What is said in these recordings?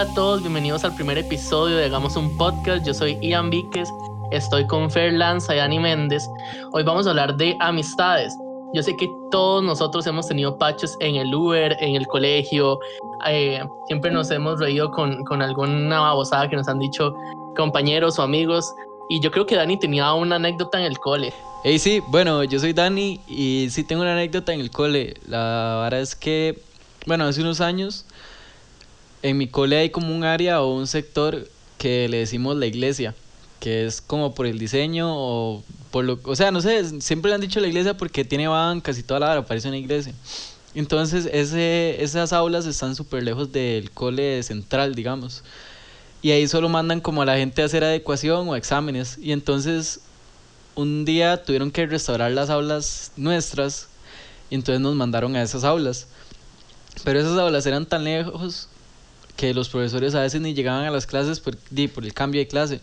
Hola a todos, bienvenidos al primer episodio de Hagamos un Podcast. Yo soy Ian Víquez, estoy con Fer Lanza y Ani Méndez. Hoy vamos a hablar de amistades. Yo sé que todos nosotros hemos tenido pachos en el Uber, en el colegio. Eh, siempre nos hemos reído con, con alguna babosada que nos han dicho compañeros o amigos. Y yo creo que Dani tenía una anécdota en el cole. Hey, sí, bueno, yo soy Dani y sí tengo una anécdota en el cole. La verdad es que, bueno, hace unos años en mi cole hay como un área o un sector que le decimos la iglesia, que es como por el diseño o por lo, o sea, no sé, siempre le han dicho la iglesia porque tiene bancas y toda la hora parece una iglesia. Entonces, ese, esas aulas están súper lejos del cole central, digamos. Y ahí solo mandan como a la gente a hacer adecuación o exámenes. Y entonces, un día tuvieron que restaurar las aulas nuestras. Y entonces nos mandaron a esas aulas. Pero esas aulas eran tan lejos que los profesores a veces ni llegaban a las clases por, por el cambio de clase.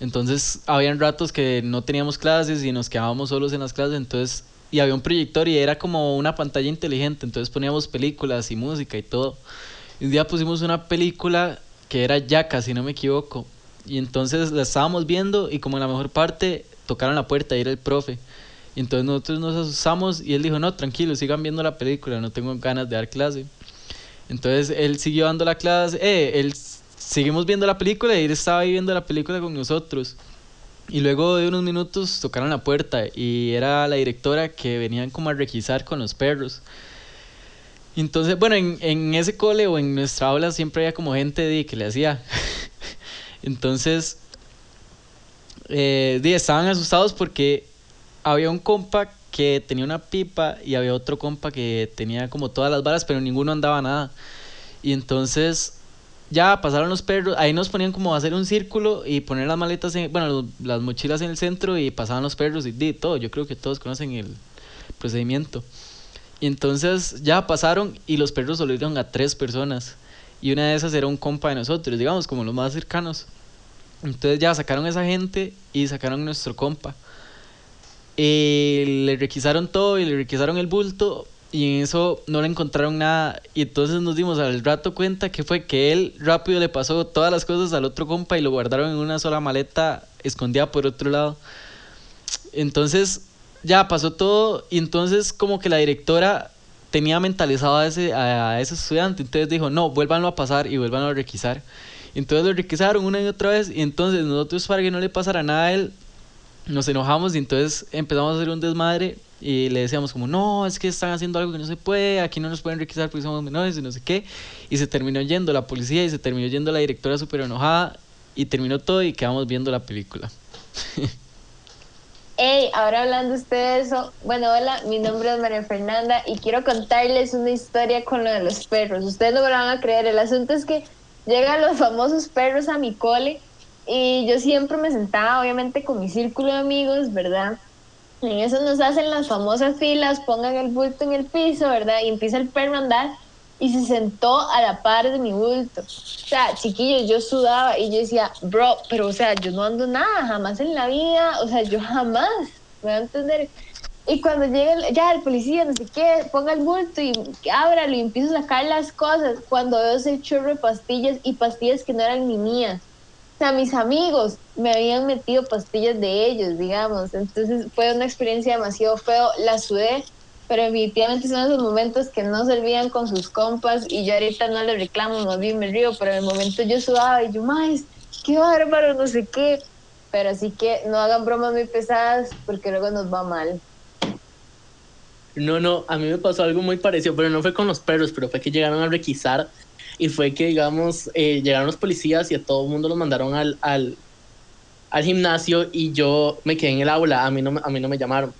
Entonces, habían ratos que no teníamos clases y nos quedábamos solos en las clases, entonces, y había un proyector y era como una pantalla inteligente, entonces poníamos películas y música y todo. un día pusimos una película que era Yaka, si no me equivoco, y entonces la estábamos viendo y como en la mejor parte tocaron la puerta y era el profe. Y entonces nosotros nos asustamos y él dijo, no, tranquilo, sigan viendo la película, no tengo ganas de dar clase. Entonces él siguió dando la clase, eh, él seguimos viendo la película y él estaba ahí viendo la película con nosotros. Y luego de unos minutos tocaron la puerta y era la directora que venían como a requisar con los perros. Entonces, bueno, en, en ese cole o en nuestra aula siempre había como gente de, que le hacía. Entonces, eh, estaban asustados porque había un compa que tenía una pipa y había otro compa que tenía como todas las balas, pero ninguno andaba nada. Y entonces ya pasaron los perros, ahí nos ponían como a hacer un círculo y poner las maletas, en, bueno, las mochilas en el centro y pasaban los perros y, y todo. Yo creo que todos conocen el procedimiento. Y entonces ya pasaron y los perros solieron a tres personas. Y una de esas era un compa de nosotros, digamos, como los más cercanos. Entonces ya sacaron esa gente y sacaron nuestro compa. Y le requisaron todo y le requisaron el bulto y en eso no le encontraron nada. Y entonces nos dimos al rato cuenta que fue que él rápido le pasó todas las cosas al otro compa y lo guardaron en una sola maleta escondida por otro lado. Entonces ya pasó todo y entonces como que la directora tenía mentalizado a ese, a ese estudiante. Entonces dijo, no, vuélvanlo a pasar y vuélvanlo a requisar. Entonces lo requisaron una y otra vez y entonces nosotros para que no le pasara nada a él, nos enojamos y entonces empezamos a hacer un desmadre y le decíamos como, no, es que están haciendo algo que no se puede, aquí no nos pueden requisar porque somos menores y no sé qué. Y se terminó yendo la policía y se terminó yendo la directora súper enojada y terminó todo y quedamos viendo la película. Hey, ahora hablando usted de eso, bueno, hola, mi nombre es María Fernanda y quiero contarles una historia con lo de los perros. Ustedes no me lo van a creer, el asunto es que llegan los famosos perros a mi cole y yo siempre me sentaba, obviamente, con mi círculo de amigos, ¿verdad? En eso nos hacen las famosas filas, pongan el bulto en el piso, ¿verdad? Y empieza el perro a andar y se sentó a la par de mi bulto. O sea, chiquillos, yo sudaba y yo decía, bro, pero o sea, yo no ando nada, jamás en la vida, o sea, yo jamás, me voy a entender. Y cuando llega ya el policía, no sé qué, ponga el bulto y ábralo y empiezo a sacar las cosas, cuando veo ese chorro de pastillas y pastillas que no eran ni mías sea, mis amigos me habían metido pastillas de ellos, digamos. Entonces fue una experiencia demasiado feo. La sudé, pero definitivamente son esos momentos que no se olvidan con sus compas y yo ahorita no le reclamo, más bien me río, pero en el momento yo sudaba y yo, más, qué bárbaro, no sé qué. Pero así que no hagan bromas muy pesadas porque luego nos va mal. No, no, a mí me pasó algo muy parecido, pero no fue con los perros, pero fue que llegaron a requisar y fue que, digamos, eh, llegaron los policías y a todo el mundo los mandaron al, al, al, gimnasio y yo me quedé en el aula, a mí, no, a mí no me llamaron.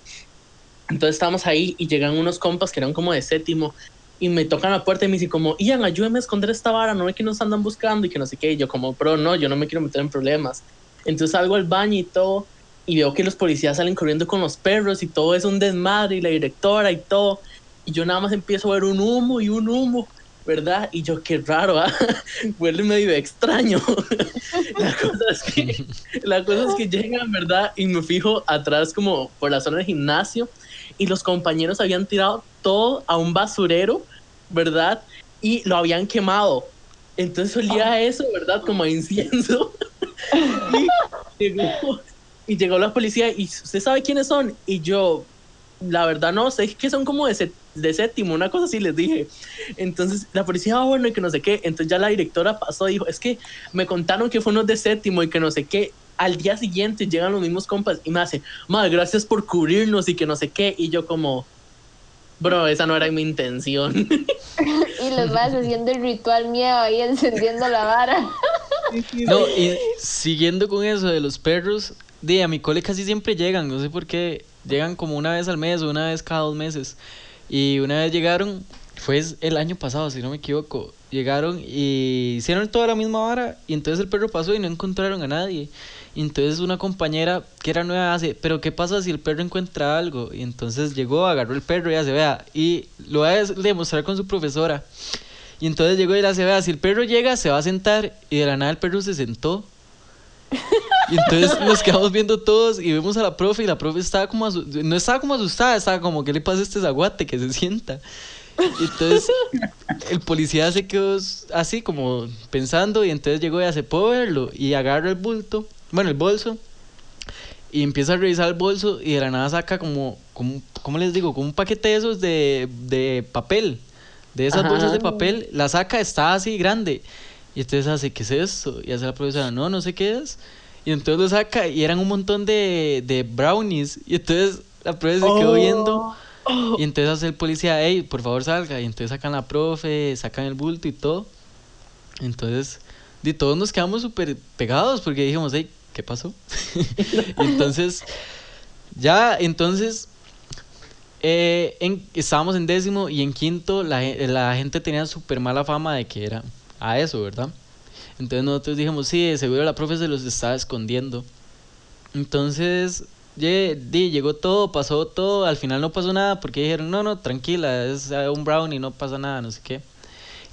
Entonces estábamos ahí y llegan unos compas que eran como de séptimo y me tocan la puerta y me dicen como, Ian, ayúdame a esconder esta vara, no es que nos andan buscando y que no sé qué. Y yo como, pero no, yo no me quiero meter en problemas. Entonces salgo al baño y todo y veo que los policías salen corriendo con los perros y todo es un desmadre y la directora y todo. Y yo nada más empiezo a ver un humo y un humo. ¿Verdad? Y yo, qué raro, ¿ah? Huele medio extraño. la, cosa es que, es llegan, ¿verdad? Y me fijo atrás como por la zona del gimnasio y los compañeros habían tirado todo a un basurero, ¿verdad? Y lo habían quemado. Entonces olía a eso, ¿verdad? Como a incienso. y, llegó, y llegó la policía y usted sabe quiénes son. Y yo, la verdad no sé, que son como de, de séptimo, una cosa así les dije. Entonces la policía, ah, bueno, y que no sé qué. Entonces ya la directora pasó y dijo, es que me contaron que fue unos de séptimo y que no sé qué. Al día siguiente llegan los mismos compas y me hace, madre, gracias por cubrirnos y que no sé qué. Y yo como, bro, esa no era mi intención. y los vas haciendo el ritual miedo ahí encendiendo la vara. No, y siguiendo con eso de los perros, de a mi cole casi siempre llegan, no sé por qué, llegan como una vez al mes o una vez cada dos meses. Y una vez llegaron, fue el año pasado, si no me equivoco, llegaron y hicieron toda la misma vara y entonces el perro pasó y no encontraron a nadie. Y entonces una compañera que era nueva hace, pero ¿qué pasa si el perro encuentra algo? Y entonces llegó, agarró el perro y ya se vea, y lo va a demostrar con su profesora. Y entonces llegó y le hace, vea, si el perro llega, se va a sentar. Y de la nada el perro se sentó. Y entonces nos quedamos viendo todos y vemos a la profe y la profe estaba como, no estaba como asustada, estaba como, ¿qué le pasa a este zaguate que se sienta? Y entonces el policía se quedó así como pensando y entonces llegó y hace, ¿puedo verlo? Y agarra el bulto bueno, el bolso, y empieza a revisar el bolso y de la nada saca como, como ¿cómo les digo? Como un paquete de esos de, de papel, de esas bolsas de papel, la saca, está así grande. Y entonces hace, ¿qué es eso? Y hace la profesora, no, no sé qué es. Y entonces lo saca y eran un montón de, de brownies. Y entonces la profe se quedó viendo. Oh. Y entonces hace el policía, hey, por favor salga. Y entonces sacan la profe, sacan el bulto y todo. Entonces, de todos nos quedamos súper pegados porque dijimos, hey, ¿qué pasó? entonces, ya, entonces, eh, en, estábamos en décimo y en quinto la, la gente tenía súper mala fama de que era a eso, ¿verdad? Entonces nosotros dijimos, sí, seguro la profe se los estaba escondiendo. Entonces, llegó todo, pasó todo, al final no pasó nada porque dijeron, no, no, tranquila, es un brownie, no pasa nada, no sé qué.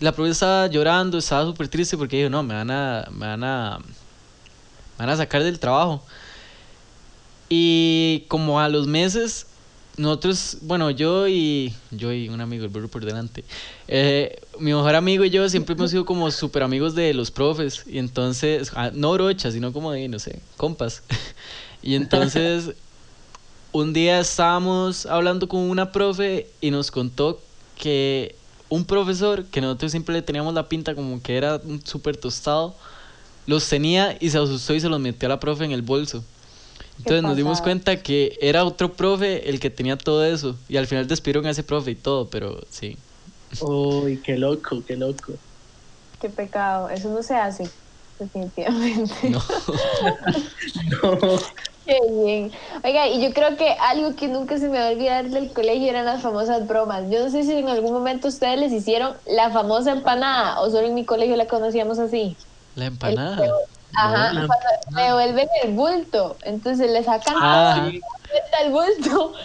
Y la profe estaba llorando, estaba súper triste porque dijo, no, me van a, me van a van a sacar del trabajo. Y como a los meses, nosotros, bueno, yo y yo y un amigo, el burro por delante, eh, mi mejor amigo y yo siempre hemos sido como súper amigos de los profes. Y entonces, ah, no brocha, sino como de, no sé, compas. y entonces, un día estábamos hablando con una profe y nos contó que un profesor, que nosotros siempre le teníamos la pinta como que era un súper tostado, los tenía y se asustó y se los metió a la profe en el bolso. Entonces nos dimos cuenta que era otro profe el que tenía todo eso. Y al final despidieron a ese profe y todo, pero sí. Uy, qué loco, qué loco. Qué pecado. Eso no se hace, definitivamente. No. no. Qué bien. Oiga, y yo creo que algo que nunca se me va a olvidar del colegio eran las famosas bromas. Yo no sé si en algún momento ustedes les hicieron la famosa empanada o solo en mi colegio la conocíamos así. La empanada. Ajá, cuando me devuelven el bulto, entonces le sacan ah. el bulto.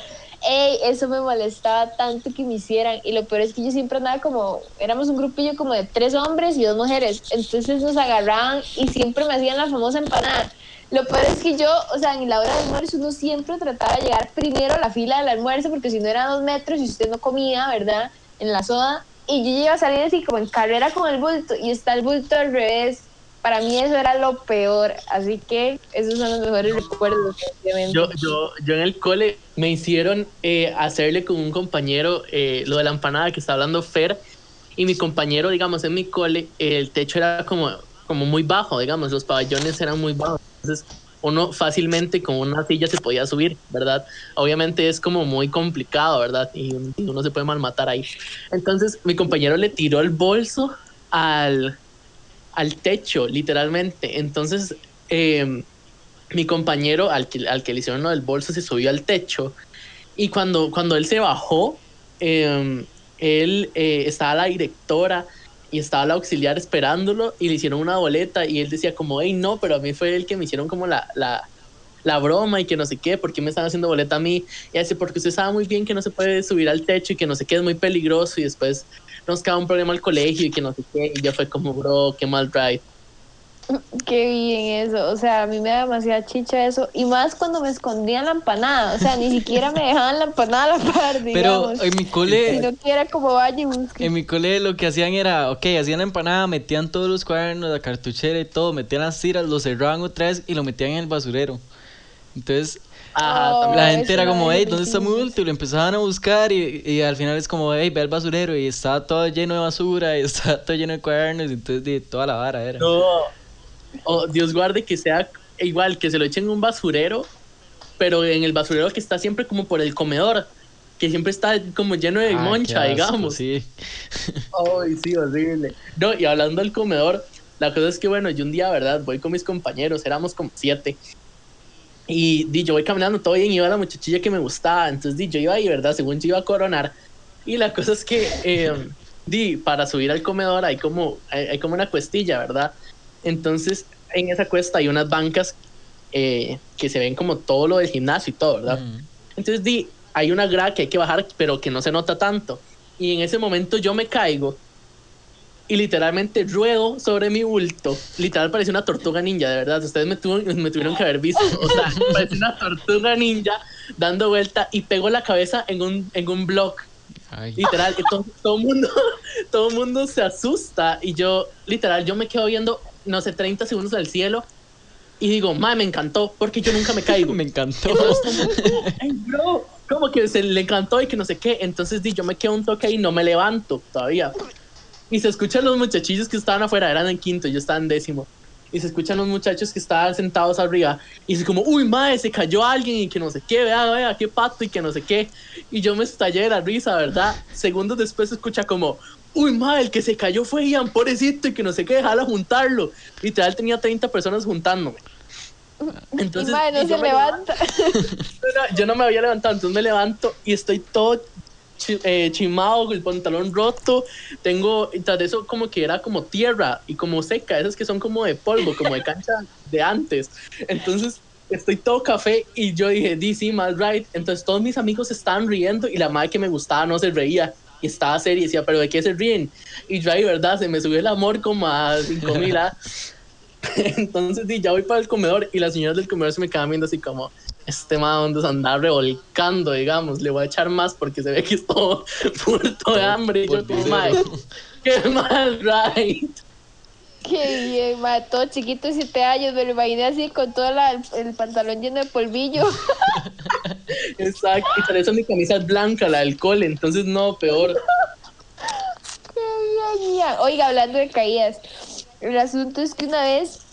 Ey, eso me molestaba tanto que me hicieran. Y lo peor es que yo siempre andaba como, éramos un grupillo como de tres hombres y dos mujeres. Entonces nos agarraban y siempre me hacían la famosa empanada. Lo peor es que yo, o sea, en la hora del almuerzo uno siempre trataba de llegar primero a la fila del almuerzo porque si no era dos metros y usted no comía, ¿verdad? En la soda. Y yo iba a salir así como en carrera con el bulto y está el bulto al revés para mí eso era lo peor, así que esos son los mejores recuerdos. Yo, yo, yo en el cole me hicieron eh, hacerle con un compañero eh, lo de la empanada que está hablando Fer, y mi compañero, digamos, en mi cole, el techo era como, como muy bajo, digamos, los pabellones eran muy bajos, entonces uno fácilmente con una silla se podía subir, ¿verdad? Obviamente es como muy complicado, ¿verdad? Y uno se puede malmatar ahí. Entonces mi compañero le tiró el bolso al, al techo, literalmente. Entonces, em, mi compañero al que, al que le hicieron lo del bolso se subió al techo y cuando, cuando él se bajó, em, él eh, estaba la directora y estaba la auxiliar esperándolo y le hicieron una boleta y él decía como, hey, no, pero a mí fue el que me hicieron como la, la, la broma y que no sé qué, ¿por qué me están haciendo boleta a mí? Y dice, porque usted sabe muy bien que no se puede subir al techo y que no sé qué, es muy peligroso y después nos queda un problema al colegio y que no sé qué, y ya fue como, bro, qué mal drive. Qué bien eso, o sea, a mí me da demasiada chicha eso, y más cuando me escondían la empanada, o sea, ni siquiera me dejaban la empanada a la par, Pero digamos. en mi cole, Si no quiera como vaya y busque. en mi cole lo que hacían era, ok, hacían la empanada, metían todos los cuadernos, la cartuchera y todo, metían las tiras, lo cerraban otra vez y lo metían en el basurero. Entonces, Ajá, Oh, la gente era como, hey, ¿dónde está? Y lo empezaban a buscar y, y al final es como, hey, ve al basurero y estaba todo lleno de basura y estaba todo lleno de cuadernos y entonces de toda la vara era. No. Oh, Dios guarde que sea igual, que se lo echen en un basurero, pero en el basurero que está siempre como por el comedor, que siempre está como lleno de Ah, moncha, asco, digamos. Sí. Ay, sí, horrible. No, y hablando del comedor, la cosa es que, bueno, yo un día, ¿verdad? Voy con mis compañeros, éramos como siete. Y di, yo voy caminando todo bien, iba la muchachilla que me gustaba. Entonces, di, yo iba ahí, ¿verdad? Según yo iba a coronar. Y la cosa es que, eh, di, para subir al comedor hay como, hay, hay como una cuestilla, ¿verdad? Entonces, en esa cuesta hay unas bancas eh, que se ven como todo lo del gimnasio y todo, ¿verdad? Ujú. Entonces di, hay una grada que hay que bajar, pero que no se nota tanto. Y en ese momento yo me caigo y literalmente ruedo sobre mi bulto. Literal parece una tortuga ninja, de verdad. Ustedes me, tuvo- me tuvieron que haber visto. O sea, parece una tortuga ninja dando vuelta y pego la cabeza en un, en un block. Ay. Literal, todo, todo mundo, todo mundo se asusta y yo, literal, yo me quedo viendo, no sé, 30 segundos al cielo y digo, madre, me encantó porque yo nunca me caigo. Me encantó. Entonces, como, ay, bro, como que se le encantó y que no sé qué. Entonces di, yo me quedo un toque ahí y no me levanto todavía. Y se escuchan los muchachillos que estaban afuera, eran en quinto, yo estaba en décimo. Y se escuchan los muchachos que estaban sentados arriba. Y es como, uy, madre, se cayó alguien y que no sé qué, vea, vea, qué pato y que no sé qué. Y yo me estallé de la risa, ¿verdad? Segundos después se escucha como, uy, madre, el que se cayó fue Ian, pobrecito, y que no sé qué, déjala juntarlo. Literal tenía 30 personas juntándome. Entonces, y madre, no y se levanta. yo no me había levantado, entonces me levanto y estoy todo chi- eh, chimado, el pantalón roto. Tengo, tras de eso, como que era como tierra y como seca, esas que son como de polvo, como de cancha de antes. Entonces, estoy todo café y yo dije, DC, más right. Entonces, todos mis amigos estaban riendo y la madre que me gustaba no se reía. Y estaba seria y decía, ¿pero de qué se ríen? Y yo ahí, ¿verdad? Se me subió el amor como a 5000. ¿ah? Entonces, di, ya voy para el comedor y las señoras del comedor se me quedan viendo así como, este man donde se anda revolcando, digamos, le voy a echar más porque se ve que es todo muerto de hambre. Y yo, Por como, "Mae, qué mal, right. Qué bien, madre, todo chiquito, siete años, me lo imaginé así con todo la- el, pantalón lleno de polvillo. Exacto, y por eso mi camisa es blanca, la del cole, entonces no, peor. Qué bien, Ian. Oiga, hablando de caídas, el asunto es que una vez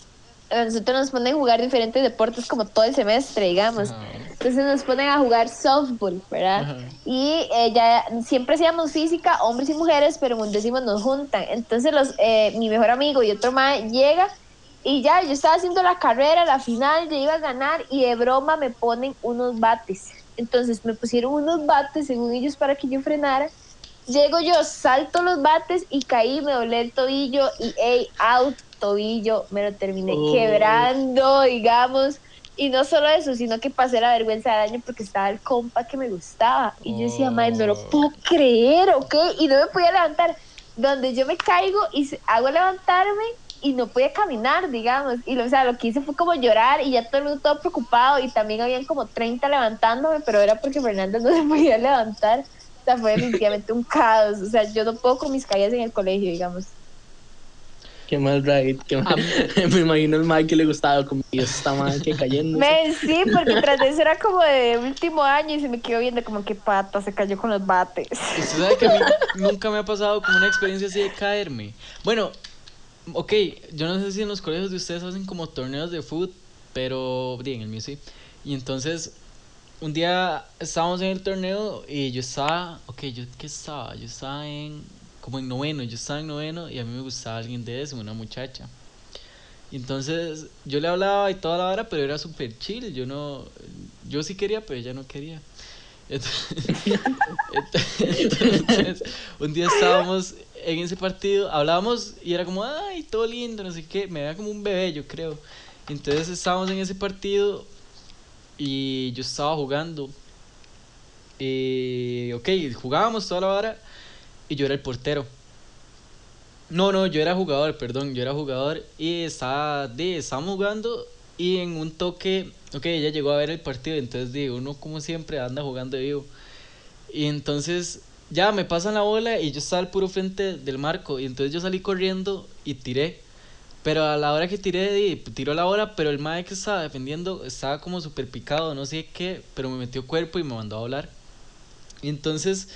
nosotros nos ponen a jugar diferentes deportes como todo el semestre, digamos. Ah. Entonces nos ponen a jugar softball, ¿verdad? Ajá. Y eh, ya siempre hacíamos física, hombres y mujeres, pero en undécimo nos juntan. Entonces los, eh, mi mejor amigo y otro más llega y ya yo estaba haciendo la carrera, la final, yo iba a ganar y de broma me ponen unos bates. Entonces me pusieron unos bates según ellos para que yo frenara. Llego yo, salto los bates y caí, me doblé el tobillo y ey, out, tobillo, me lo terminé Oh. quebrando, digamos. Y no solo eso, sino que pasé la vergüenza del año porque estaba el compa que me gustaba. Y yo decía, madre, no lo puedo creer, ¿ok? Y no me podía levantar. Donde yo me caigo y hago levantarme y no podía caminar, digamos. Y lo, o sea, lo que hice fue como llorar y ya todo el mundo todo preocupado. Y también habían como 30 levantándome, pero era porque Fernanda no se podía levantar. O sea, fue definitivamente un caos. O sea, yo no puedo con mis caídas en el colegio, digamos. Qué mal, right. Qué mal. me imagino el Mike que le gustaba, como Dios está mal que cayendo. Sí, porque tras de eso era como de último año y se me quedó viendo como que pata, se cayó con los bates. Usted sabe que a mí nunca me ha pasado como una experiencia así de caerme. Bueno, ok, yo no sé si en los colegios de ustedes hacen como torneos de fútbol, pero di, en el mío sí. Y entonces, un día estábamos en el torneo y yo estaba, ok, yo qué estaba, yo estaba en, como en noveno, yo estaba en noveno y a mí me gustaba alguien de eso, una muchacha. Entonces yo le hablaba y toda la hora, pero era súper chill, yo no, yo sí quería, pero ella no quería. Entonces, entonces, un día estábamos en ese partido, hablábamos y era como, ay, todo lindo, no sé qué, me veía como un bebé, yo creo. Entonces estábamos en ese partido y yo estaba jugando. Y, ok, jugábamos toda la hora y yo era el portero. No, no, yo era jugador, perdón, yo era jugador y estaba, de, estábamos jugando y en un toque, ok, ella llegó a ver el partido, entonces digo, uno como siempre anda jugando vivo. Y entonces ya me pasan la bola y yo estaba al puro frente del marco y entonces yo salí corriendo y tiré. Pero a la hora que tiré, di, tiró la bola, pero el mae que estaba defendiendo estaba como súper picado, no sé qué, pero me metió cuerpo y me mandó a volar. Y entonces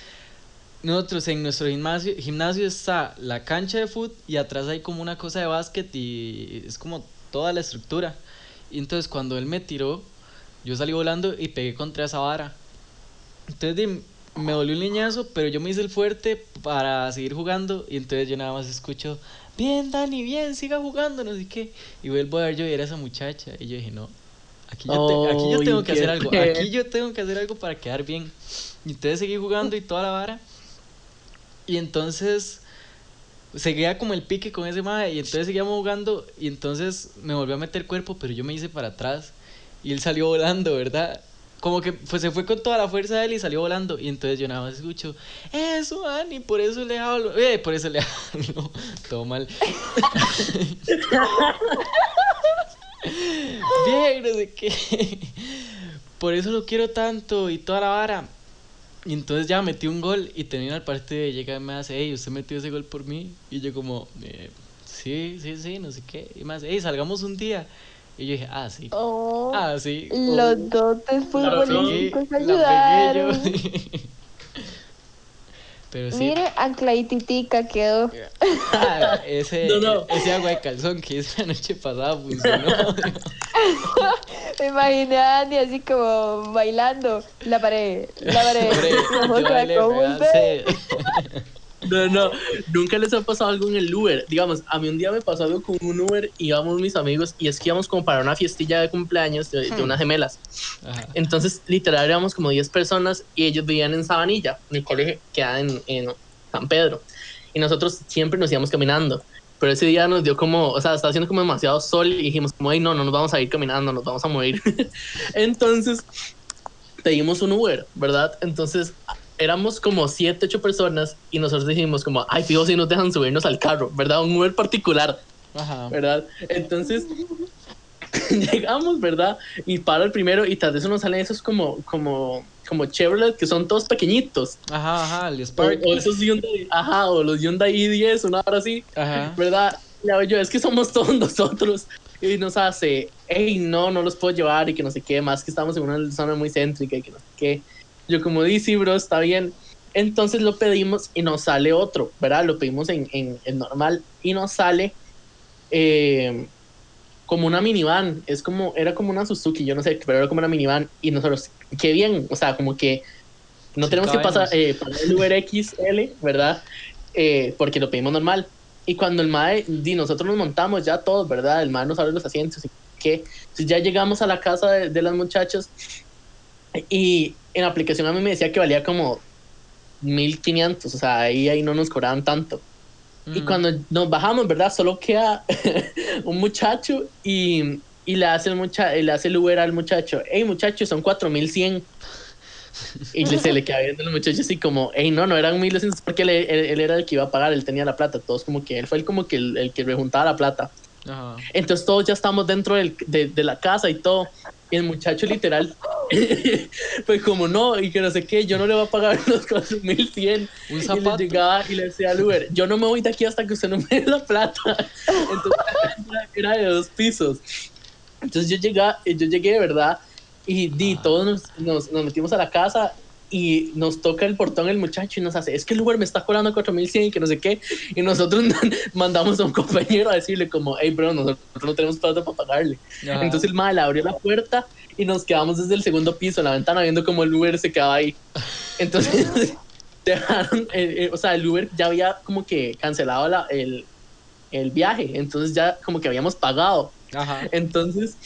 nosotros en nuestro gimnasio, gimnasio está la cancha de fútbol y atrás hay como una cosa de básquet y es como toda la estructura. Y entonces cuando él me tiró, yo salí volando y pegué contra esa vara. Entonces me dolió un leñazo, pero yo me hice el fuerte para seguir jugando y entonces yo nada más escucho, bien Dani, bien, siga jugando, no sé qué. Y vuelvo a ver yo y era esa muchacha y yo dije, no, aquí yo, te- aquí yo Ay, tengo que hacer algo, aquí yo tengo que hacer algo para quedar bien. Y entonces seguí jugando y toda la vara. Y entonces seguía como el pique con ese mae y entonces seguíamos jugando y entonces me volvió a meter cuerpo, pero yo me hice para atrás y él salió volando, ¿verdad? Como que pues, se fue con toda la fuerza de él y salió volando y entonces yo nada más escucho, eso Ani, por eso le hablo, eh, por eso le hablo, todo mal. Bien, no sé qué. Por eso lo quiero tanto y toda la vara. Y entonces ya metí un gol y termina el partido y llega y me hace, hey, usted metió ese gol por mí. Y yo como, "Eh, sí, sí, sí, no sé qué. Y más, hey, salgamos un día. Y yo dije, ah, sí. Oh, Ah, sí. los dotes La pegué, futbolísticos ayudaron. pegué yo. Pero sí. Mire, anclaititica quedó. Ah, ese, No, no. ese agua de calzón que hice la noche pasada funcionó. Me imaginé a Dani así como bailando. La pared, la pared. Hombre, yo sea, No, no, nunca les ha pasado algo en el Uber. Digamos, a mí un día me pasó algo con un Uber, íbamos mis amigos y es que íbamos como para una fiestilla de cumpleaños de, de Hmm. unas gemelas. Ajá. Entonces, literal, éramos como 10 personas y ellos vivían en Sabanilla, el colegio queda en, en San Pedro. Y nosotros siempre nos íbamos caminando. Pero ese día nos dio como, o sea, estaba haciendo como demasiado sol y dijimos como, ay, no, no nos vamos a ir caminando, nos vamos a morir. Entonces, pedimos un Uber, ¿verdad? Entonces, éramos como 7, 8 personas y nosotros dijimos como, ay, fijo, si nos dejan subirnos al carro, ¿verdad? Un Uber particular. Ajá. ¿verdad? Entonces llegamos, ¿verdad? Y para el primero y tras de eso nos salen esos como, como, como Chevrolet que son todos pequeñitos. Ajá, ajá, el Spark. o esos Hyundai, ajá, o los Hyundai i10, una hora así, Ajá. ¿verdad? Le yo, es que somos todos nosotros. Y nos hace, hey, no, no los puedo llevar y que no sé qué, más que estamos en una zona muy céntrica y que no sé qué. Yo como dice, bro, está bien. Entonces lo pedimos y nos sale otro, ¿verdad? Lo pedimos en, en, en normal y nos sale eh, como una minivan. Es como, era como una Suzuki, yo no sé, pero era como una minivan. Y nosotros, qué bien, o sea, como que no tenemos que pasar, eh, pagar el Uber XL, ¿verdad? Eh, porque lo pedimos normal. Y cuando el MAE, nosotros nos montamos ya todos, ¿verdad? El MAE nos abre los asientos y qué. Entonces ya llegamos a la casa de, de las muchachas y en la aplicación a mí me decía que valía como 1500, o sea, ahí, ahí no nos cobraban tanto. Y Mm. cuando nos bajamos, ¿verdad? Solo queda un muchacho y, y le, hace el mucha le hace el Uber al muchacho. Hey, muchacho, son 4100. Y se le queda viendo el muchacho así como, hey, no, no eran 1200 porque él, él- él era el que iba a pagar, él tenía la plata. Todos como que él fue el como que el, el que rejuntaba la plata. Ajá. Entonces todos ya estamos dentro del- de, de la casa y todo. Y el muchacho literal fue como no, y que no sé qué, yo no le voy a pagar los 4100. Un Y le zapato. llegaba y le decía al Uber, yo no me voy de aquí hasta que usted no me dé la plata. Entonces era de dos pisos. Entonces yo, llegaba, yo llegué de verdad y di, Ah. todos nos, nos, nos metimos a la casa y nos toca el portón el muchacho y nos hace, es que el Uber me está cobrando 4100 y que no sé qué. Y nosotros mandamos a un compañero a decirle como, hey bro, nosotros no tenemos plata para pagarle. Ajá. Entonces el mal abrió la puerta y nos quedamos desde el segundo piso en la ventana viendo como el Uber se quedaba ahí. Entonces dejaron, eh, eh, o sea, el Uber ya había como que cancelado la- el, el viaje, entonces ya como que habíamos pagado. Ajá. Entonces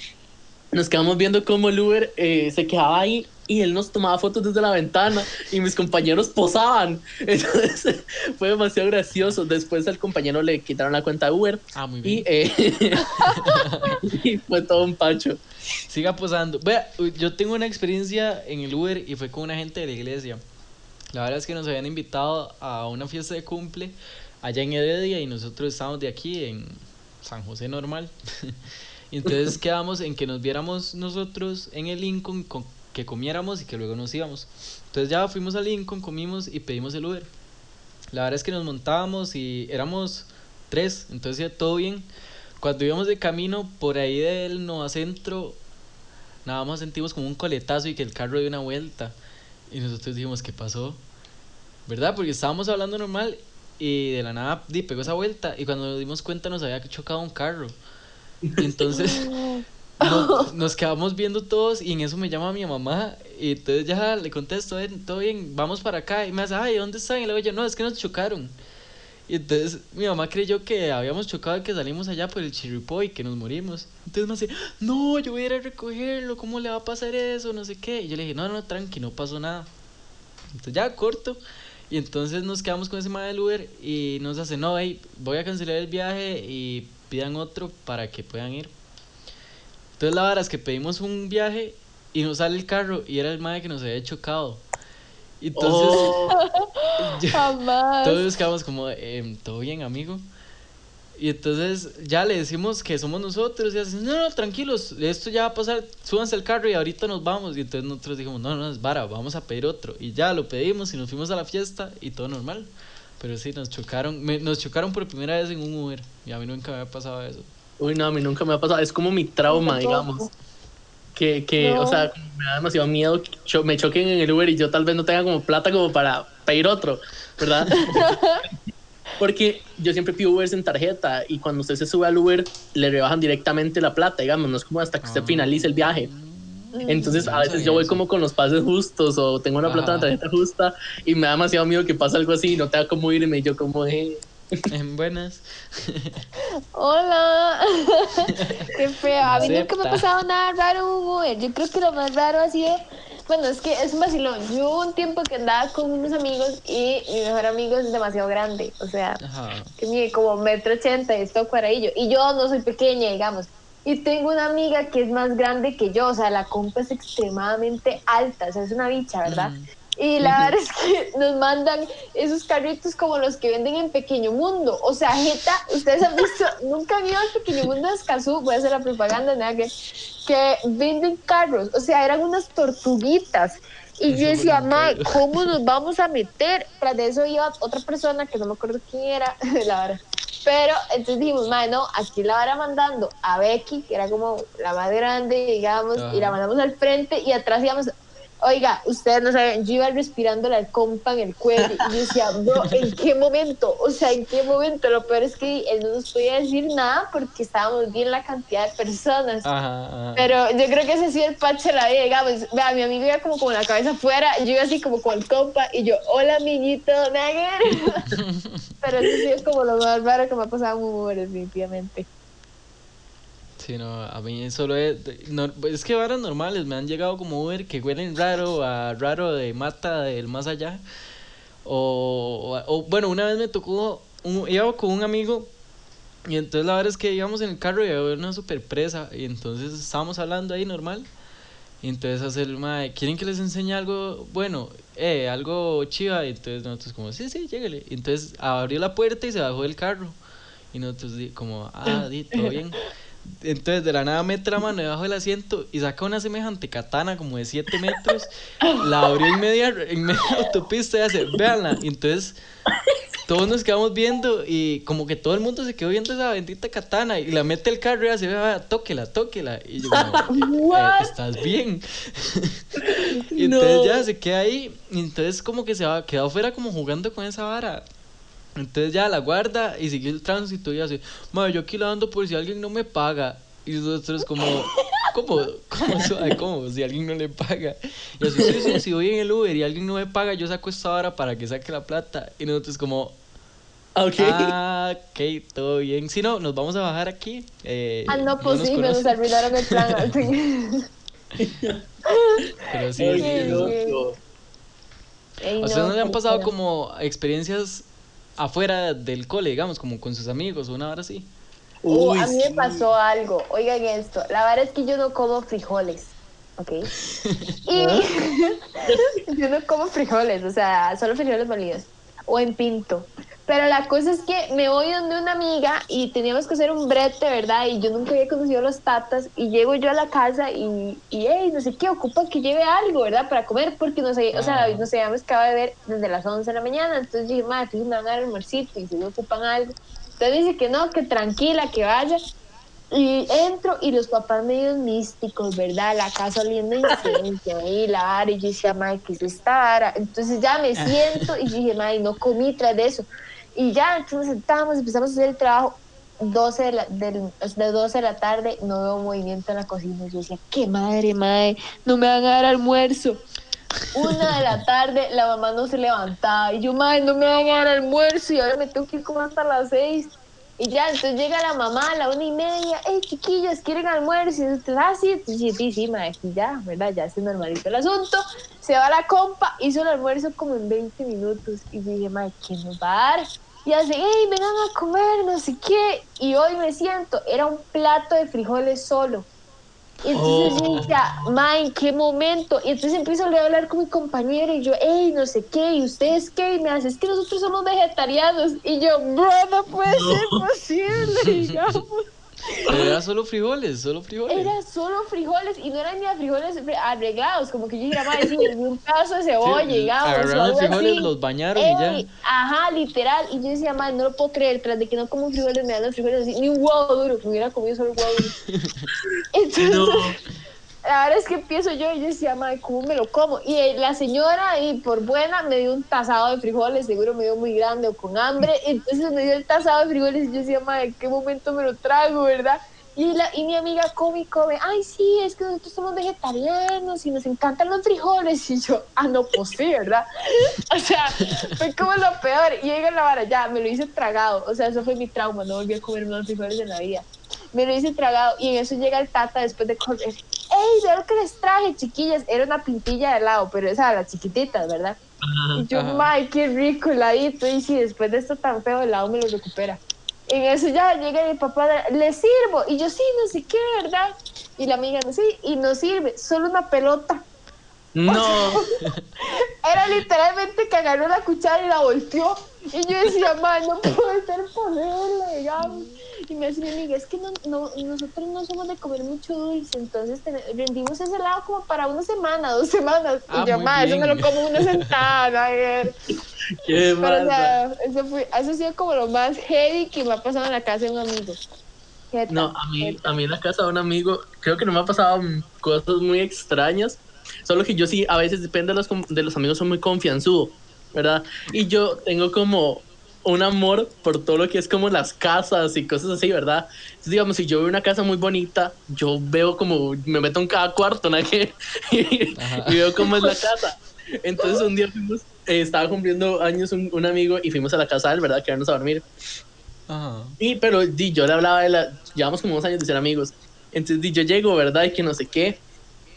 nos quedamos viendo cómo el Uber eh, se quedaba ahí y él nos tomaba fotos desde la ventana y mis compañeros posaban. Entonces fue demasiado gracioso. Después al compañero le quitaron la cuenta de Uber Ah, muy y, bien. eh, y fue todo un pacho. Siga posando. Vea, yo tengo una experiencia en el Uber y fue con una gente de la iglesia. La verdad es que nos habían invitado a una fiesta de cumple allá en Heredia y nosotros estábamos de aquí en San José normal. y entonces quedamos en que nos viéramos nosotros en el Lincoln, con, que comiéramos y que luego nos íbamos. Entonces ya fuimos al Lincoln, comimos y pedimos el Uber. La verdad es que nos montábamos y éramos tres, entonces todo bien. Cuando íbamos de camino por ahí del Nueva Centro, nada más sentimos como un coletazo y que el carro dio una vuelta. Y nosotros dijimos, ¿qué pasó? ¿Verdad? Porque estábamos hablando normal y de la nada di, pegó esa vuelta y cuando nos dimos cuenta nos había chocado un carro. Y entonces nos, nos quedamos viendo todos y en eso me llama mi mamá y entonces ya le contesto, "Eh, todo bien, vamos para acá y me hace, ay, ¿dónde están? Y luego yo, no, es que nos chocaron. Y entonces mi mamá creyó que habíamos chocado y que salimos allá por el chiripoy, que nos morimos. Entonces me dice, no, yo voy a ir a recogerlo, ¿cómo le va a pasar eso? No sé qué. Y yo le dije, no, no, tranqui, no pasó nada. Entonces ya corto. Y entonces nos quedamos con ese madre del Uber y nos hace, no, hey, voy a cancelar el viaje y pidan otro para que puedan ir. Entonces la verdad es que pedimos un viaje y nos sale el carro y era el madre que nos había chocado. Y entonces Oh, ya- Jamás. todos quedamos como, em, ¿todo bien, amigo? Y entonces ya le decimos que somos nosotros y hacen, no, no, tranquilos, esto ya va a pasar, súbanse al carro y ahorita nos vamos. Y entonces nosotros dijimos, no, no, es vara, vamos a pedir otro. Y ya lo pedimos y nos fuimos a la fiesta y todo normal. Pero sí, nos chocaron, me- nos chocaron por primera vez en un Uber y a mí nunca me había pasado eso. Uy, no, a mí nunca me ha pasado. Es como mi trauma, digamos. Que, que No. o sea, como me da demasiado miedo que cho- me choquen en el Uber y yo tal vez no tenga como plata como para pedir otro, ¿verdad? Porque yo siempre pido Ubers en tarjeta y cuando usted se sube al Uber le rebajan directamente la plata, digamos, no es como hasta que usted Ah. finalice el viaje. Entonces a veces yo voy como con los pases justos o tengo una plata en la Ajá. tarjeta justa y me da demasiado miedo que pase algo así y no tenga cómo irme y yo como eh, En buenas. Hola. Qué feo. A mí nunca me ha pasado nada raro en un Uber. Yo creo que lo más raro ha sido. Bueno, es que es un vacilón. Yo hubo un tiempo que andaba con unos amigos y mi mejor amigo es demasiado grande. O sea, Ajá. que mide como metro ochenta y es todo cuadradillo. Y yo no soy pequeña, digamos. Y tengo una amiga que es más grande que yo. O sea, la compa es extremadamente alta. O sea, es una bicha, ¿verdad? Mm. Y la verdad es que nos mandan esos carritos como los que venden en Pequeño Mundo. O sea, Jeta, ustedes han visto, nunca han ido al Pequeño Mundo de Escazú, voy a hacer la propaganda, nada que, que venden carros. O sea, eran unas tortuguitas. Y yo decía, Mae, un pedo". ¿cómo nos vamos a meter? Tras de eso iba otra persona que no me acuerdo quién era, la verdad. Pero entonces dijimos, Mae, no, aquí la vara mandando a Becky, que era como la más grande, digamos, y la mandamos al frente y atrás íbamos Oiga, ustedes no saben, yo iba respirando la compa en el cuello y yo decía, bro, ¿en qué momento? O sea, ¿en qué momento? Lo peor es que él no nos podía decir nada porque estábamos bien la cantidad de personas. Ajá, ajá. Pero yo creo que ese ha sido el pache de la vida, digamos. Vea, mi amigo iba como con la cabeza afuera, yo iba así como con el compa y yo, hola, amiguito, Nagger. Pero eso sí es como lo más raro que me ha pasado un Uber, definitivamente. Sí, no, a mí solo es, no, es que varas normales, me han llegado como Uber que huelen raro, a raro de mata del más allá. O, o, bueno, una vez me tocó, un, iba con un amigo y entonces la verdad es que íbamos en el carro y había una super presa y entonces estábamos hablando ahí normal. Y entonces hace el mae, ¿quieren que les enseñe algo bueno? Eh, algo chiva. Y entonces nosotros como, sí, sí, llégale. Y entonces abrió la puerta y se bajó del carro. Y nosotros como, ah, di, todo bien. Entonces de la nada mete la mano debajo del asiento y saca una semejante katana como de 7 metros. La abrió en media, en media autopista y hace, véanla. Y entonces todos nos quedamos viendo y como que todo el mundo se quedó viendo esa bendita katana y la mete el carro y hace, vea, tóquela, tóquela. Y yo como, "Eh, What? ¿estás bien? y entonces No. ya se queda ahí y entonces como que se va, quedó afuera como jugando con esa vara. Entonces ya la guarda y siguió el tránsito y hace, madre, yo aquí la ando por si alguien no me paga. Y nosotros como, ¿cómo? ¿Cómo suave? ¿Cómo? Si alguien no le paga. Y así, sí, sí, si voy en el Uber y alguien no me paga, yo saco esta vara para que saque la plata. Y nosotros como, ok. ah, ok, todo bien. Si no, nos vamos a bajar aquí. Eh, Ah, no, nos posible, nos conocen, arruinaron el plan. Pero sí, sí, sí. loco. Ey, ¿A ustedes no le han pasado como experiencias afuera del cole, digamos, como con sus amigos o una hora así? Uh, Uy, a mí me sí. pasó algo. Oigan esto. La verdad es que yo no como frijoles. ¿Ok? Y yo no como frijoles, o sea, solo frijoles molidos. O en pinto. Pero la cosa es que me voy donde una amiga y teníamos que hacer un brete, ¿verdad? Y yo nunca había conocido los tatas y llego yo a la casa y, y hey, no sé qué, ocupa que lleve algo, ¿verdad? Para comer, porque no sé, o sea, no sé, acabado de ver desde las 11 de la mañana, entonces dije, madre, me van a dar almuercito y si me ocupan algo. Entonces dice que no, que tranquila, que vaya. Y entro y los papás medio místicos, ¿verdad? La casa oliendo incienso y la ara. Y yo decía, madre, ¿qué es esta ara? Entonces ya me siento y dije, madre, no comí tras de eso. Y ya, entonces nos sentamos, empezamos a hacer el trabajo. 12 de, la, del, de 12 de la tarde, no veo movimiento en la cocina. Yo decía, qué madre, madre, no me van a dar almuerzo. Una de la tarde, la mamá no se levantaba. Y yo, madre, no me van a dar almuerzo. Y ahora me tengo que ir como hasta las 6. Y ya, entonces llega la mamá a la una y media, hey chiquillos, ¿quieren almuerzo? Y entonces, ah, sí, entonces, sí, sí, madre, aquí ya, ¿verdad? Ya se normalito el asunto. Se va la compa, hizo el almuerzo como en 20 minutos. Y dije, madre, ¿quién nos va a dar? Y hace, hey, vengan a comer, no sé qué. Y hoy me siento, era un plato de frijoles solo. Y entonces yo decía, ma, ¿en qué momento? Y entonces empiezo a hablar con mi compañera y yo, hey, no sé qué, ¿y ustedes qué? Y me hace, es que nosotros somos vegetarianos. Y yo, bro, no puede ser posible, digamos. Pero era solo frijoles, solo frijoles. Era solo frijoles y no eran ni frijoles arreglados, como que yo dijera, madre, sí, un pedazo de cebolla, Sí, digamos. agarraron frijoles, así. los bañaron y ya. Ajá, literal. Y yo decía, madre, no lo puedo creer, tras de que no como frijoles, me dan los frijoles así, ni un huevo duro, que hubiera comido solo un huevo duro. Entonces, No. Verdad es que empiezo yo y yo decía, madre, ¿cómo me lo como? Y eh, la señora, y por buena, me dio un tazado de frijoles, seguro me dio muy grande o con hambre. Entonces me dio el tazado de frijoles y yo decía, madre, ¿en qué momento me lo trago, verdad? Y, la, y mi amiga come y come, ay, sí, es que nosotros somos vegetarianos y nos encantan los frijoles. Y yo, ah, no, pues sí, ¿verdad? O sea, fue como lo peor. Y llega la vara, ya, me lo hice tragado. O sea, eso fue mi trauma, no volví a comer más frijoles en la vida. Me lo hice tragado y en eso llega el tata después de comer. ¡Ey, ve lo que les traje, chiquillas! Era una pintilla de helado, pero esa, las chiquititas, ¿verdad? Y yo, Ajá. ¡ay, qué rico heladito! Y si después de esto tan feo, el helado me lo recupera. En eso ya llega mi papá, le sirvo. Y yo, sí, no sé qué, ¿verdad? Y la amiga, no, sí, y no sirve, solo una pelota. No. Era literalmente que agarró la cuchara y la volteó. Y yo decía, man, no puede ser posible, digamos. Y me decía mi amiga, es que no, no, nosotros no somos de comer mucho dulce, entonces ten- rendimos ese helado como para una semana, dos semanas. Ah, y yo, muy man, eso me lo como una sentada, a ver. Qué Pero, o sea, eso, fue, eso ha sido como lo más heavy que me ha pasado en la casa de un amigo. Jeta, No, a mí, jeta. a mí en la casa de un amigo, creo que no me ha pasado cosas muy extrañas. Solo que yo sí, a veces depende de los, de los amigos, soy muy confianzudo, ¿verdad? Y yo tengo como un amor por todo lo que es como las casas y cosas así, ¿verdad? Entonces, digamos, si yo veo una casa muy bonita, yo veo como, me meto en cada cuarto, ¿no? Que- y, veo cómo es la casa. Entonces un día fuimos, eh, estaba cumpliendo años un, un amigo y fuimos a la casa de él, ¿verdad? Quedarnos a dormir. Ajá. Y, pero di, yo le hablaba de la. Llevamos como dos años de ser amigos. Entonces, di, yo llego, ¿verdad? Y que no sé qué.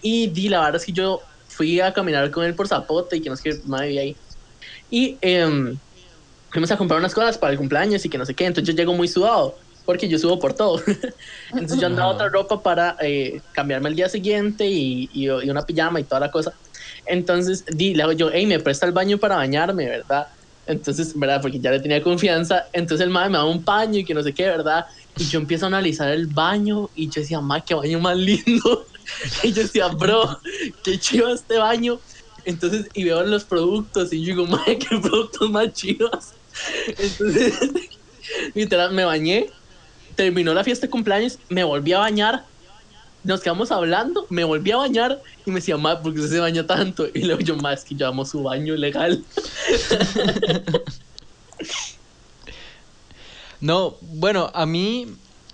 Y di, la verdad es que yo fui a caminar con él por Zapote y que no sé qué, madre ahí. Y em, fuimos a comprar unas cosas para el cumpleaños y que no sé qué. Entonces, yo llego muy sudado porque yo subo por todo. Entonces, yo andaba otra ropa para eh, cambiarme el día siguiente y, y, y una pijama y toda la cosa. Entonces, di, le hago yo, hey, me presta el baño para bañarme, ¿verdad? Entonces, ¿verdad? Porque ya le tenía confianza. Entonces el madre me da un paño y que no sé qué, ¿verdad? Y yo empiezo a analizar el baño y yo decía, madre, qué baño más lindo. Y yo decía, bro, qué chido este baño. Entonces, y veo los productos y yo digo, madre, qué productos más chidos. Entonces, literal, me bañé, terminó la fiesta de cumpleaños, me volví a bañar, nos quedamos hablando, me volví a bañar y me decía, madre, ¿por qué se baña tanto? Y luego yo, madre, es que yo su baño legal. No, bueno, a mí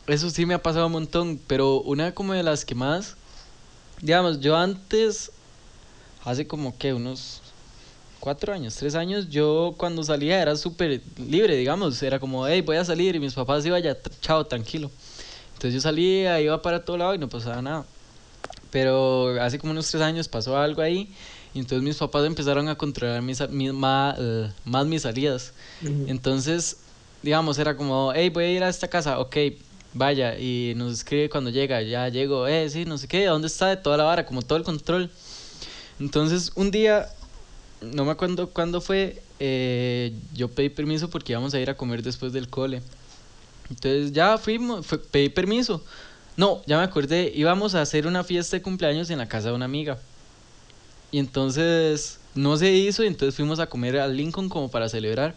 eso sí me ha pasado un montón, pero una como de las que más, digamos, yo antes, hace como que unos cuatro años, tres años, yo cuando salía era súper libre, digamos, era como, hey, voy a salir y mis papás iban ya, chao, tranquilo. Entonces yo salía, iba para todo lado y no pasaba nada. Pero hace como unos tres años pasó algo ahí y entonces mis papás empezaron a controlar mis, mis- ma- eh, más mis salidas. Entonces, digamos, era como, hey, voy a ir a esta casa, ok, vaya, y nos escribe cuando llega, ya llego, eh, sí, no sé qué, ¿dónde está? De toda la vara, como todo el control. Entonces, un día, no me acuerdo cuándo fue, eh, yo pedí permiso porque íbamos a ir a comer después del cole. Entonces ya fuimos, pedí permiso. No, ya me acordé, íbamos a hacer una fiesta de cumpleaños en la casa de una amiga. Y entonces no se hizo y entonces fuimos a comer al Lincoln como para celebrar.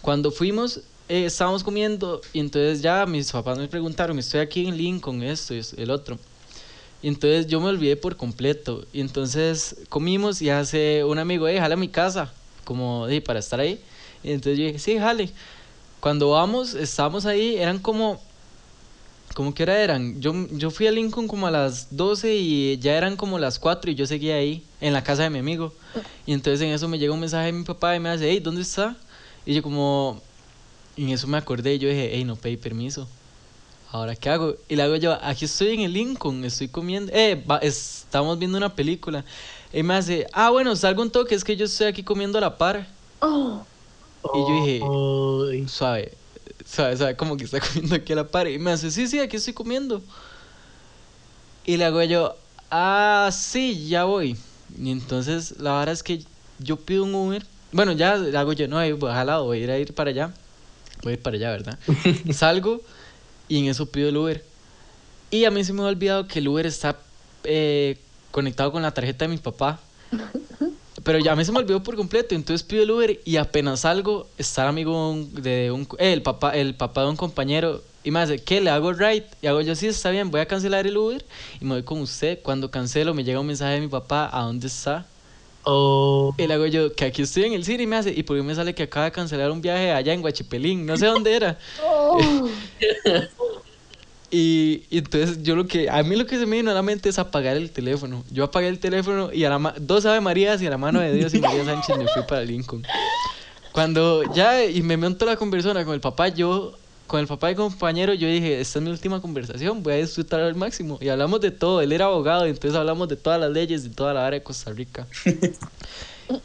Cuando fuimos, eh, estábamos comiendo y entonces ya mis papás me preguntaron, estoy aquí en Lincoln, esto y el otro. Y entonces yo me olvidé por completo. Y entonces comimos y hace un amigo, eh, jale a mi casa, como di, para estar ahí. Y entonces yo dije, sí, jale. Cuando vamos, estábamos ahí, eran como, como que hora eran. Yo, yo fui a Lincoln como a las 12 y ya eran como las 4 y yo seguía ahí, en la casa de mi amigo. Y entonces en eso me llega un mensaje de mi papá y me hace, hey, ¿dónde está? Y yo como, y en eso me acordé y yo dije, hey, no pedí permiso. Ahora, ¿qué hago? Y le hago yo, aquí estoy en el Lincoln, estoy comiendo, eh, va- estamos viendo una película. Y me hace, ah, bueno, salgo un toque, es que yo estoy aquí comiendo a la par. Oh, Y yo dije, Uy. suave, suave, suave, como que está comiendo aquí a la par. Y me hace, sí, sí, aquí estoy comiendo. Y le hago yo, ah, sí, ya voy. Y entonces la verdad es que yo pido un Uber. Bueno, ya le hago yo, no, voy a jalado, voy a ir a ir para allá. Voy a ir para allá, ¿verdad? Salgo y en eso pido el Uber. Y a mí se me ha olvidado que el Uber está eh, conectado con la tarjeta de mi papá. Pero ya a mí se me olvidó por completo, entonces pido el Uber y apenas salgo, está el amigo de un, eh, el papá, el papá de un compañero y me dice, ¿qué? ¿Le hago ride? Y hago yo, sí, está bien, voy a cancelar el Uber y me voy con usted. Cuando cancelo me llega un mensaje de mi papá, ¿a dónde está? Oh. Y le hago yo, que aquí estoy en el cine y me hace, y por qué me sale que acaba de cancelar un viaje allá en Guachipelín, no sé dónde era. oh. Y, y entonces yo lo que, a mí lo que se me vino a la mente es apagar el teléfono. Yo apagué el teléfono y a la ma- dos Ave Marías y a la mano de Dios y María Sánchez me fui para Lincoln. Cuando ya, y me monto la conversación con el papá, yo, con el papá y compañero, yo dije, esta es mi última conversación, voy a disfrutar al máximo. Y hablamos de todo, él era abogado, entonces hablamos de todas las leyes de toda la área de Costa Rica.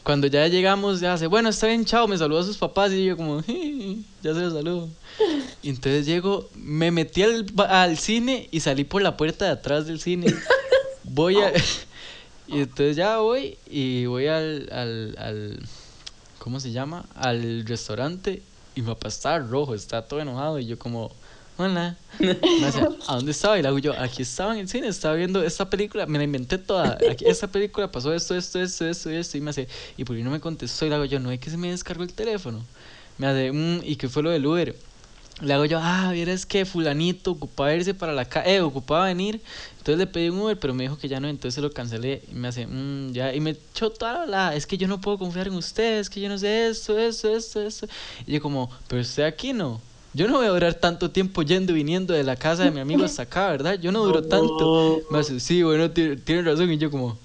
Cuando ya llegamos, ya hace, bueno, está bien, chao, me saludó a sus papás y yo como, ya se los saludo. Y entonces llego, me metí al, cine y salí por la puerta de atrás del cine. Voy a... Y entonces ya voy y voy al, al, al... ¿Cómo se llama? Al restaurante y mi papá estaba rojo, estaba todo enojado y yo como... Hola. Me dice, ¿a dónde estaba? Y le hago yo, aquí estaba en el cine, estaba viendo esta película, me la inventé toda. Aquí, esta película pasó esto, esto, esto, esto esto. Y me hace, ¿y por qué no me contestó? Y le hago yo, no es que se me descargó el teléfono. Me hace, "Mm, ¿y qué fue lo del Uber? Le hago yo, ah, vieras que fulanito ocupaba irse para la calle, eh, ocupaba venir. Entonces le pedí un Uber, pero me dijo que ya no, entonces se lo cancelé. Y me hace, "Mm, ya, y me echó toda la, es que yo no puedo confiar en ustedes, que yo no sé esto, esto, esto, esto. Y yo como, pero usted aquí no. Yo no voy a durar tanto tiempo yendo y viniendo de la casa de mi amigo hasta acá, ¿verdad? Yo no duro tanto. Me hace, sí, bueno, ti- tiene razón. Y yo como,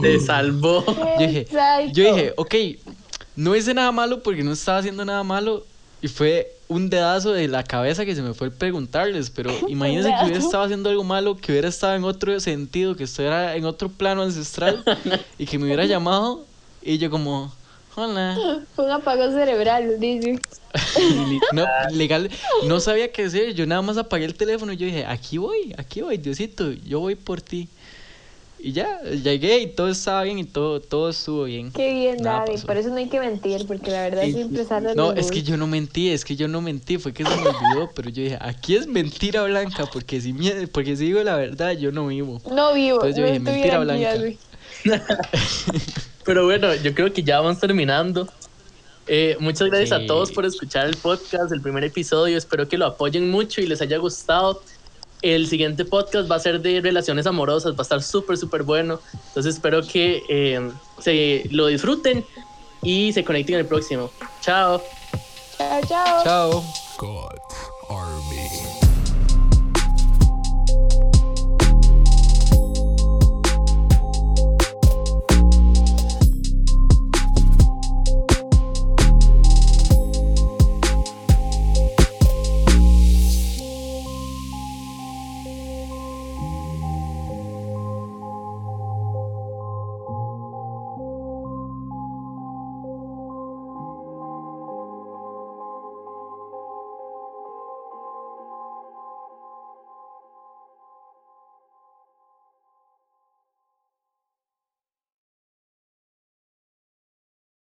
Te salvó. yo dije, yo dije, ok, no hice nada malo porque no estaba haciendo nada malo y fue un dedazo de la cabeza que se me fue el preguntarles, pero imagínense que hubiera estado haciendo algo malo, que hubiera estado en otro sentido, que estuviera en otro plano ancestral y que me hubiera llamado y yo como, hola. Fue un apagón cerebral, dice. No, legal, no sabía qué hacer, yo nada más apagué el teléfono y yo dije, aquí voy, aquí voy, Diosito, yo voy por ti. Y ya, llegué y todo estaba bien y todo, todo estuvo bien. Qué bien, Nada David. pasó. Por eso no hay que mentir, porque la verdad Sí, siempre sale No, es que yo no mentí, es que yo no mentí, fue que se me olvidó, pero yo dije, aquí es mentira blanca, porque si, porque si digo la verdad, yo no vivo. No vivo. Entonces yo no dije, mentira aquí, blanca. Pero bueno, yo creo que ya vamos terminando. Eh, muchas gracias Sí. a todos por escuchar el podcast, el primer episodio. Espero que lo apoyen mucho y les haya gustado. El siguiente podcast va a ser de relaciones amorosas, va a estar súper, súper bueno. Entonces espero que eh, se lo disfruten y se conecten en el próximo. Chao. Chao, chao. Chao. God.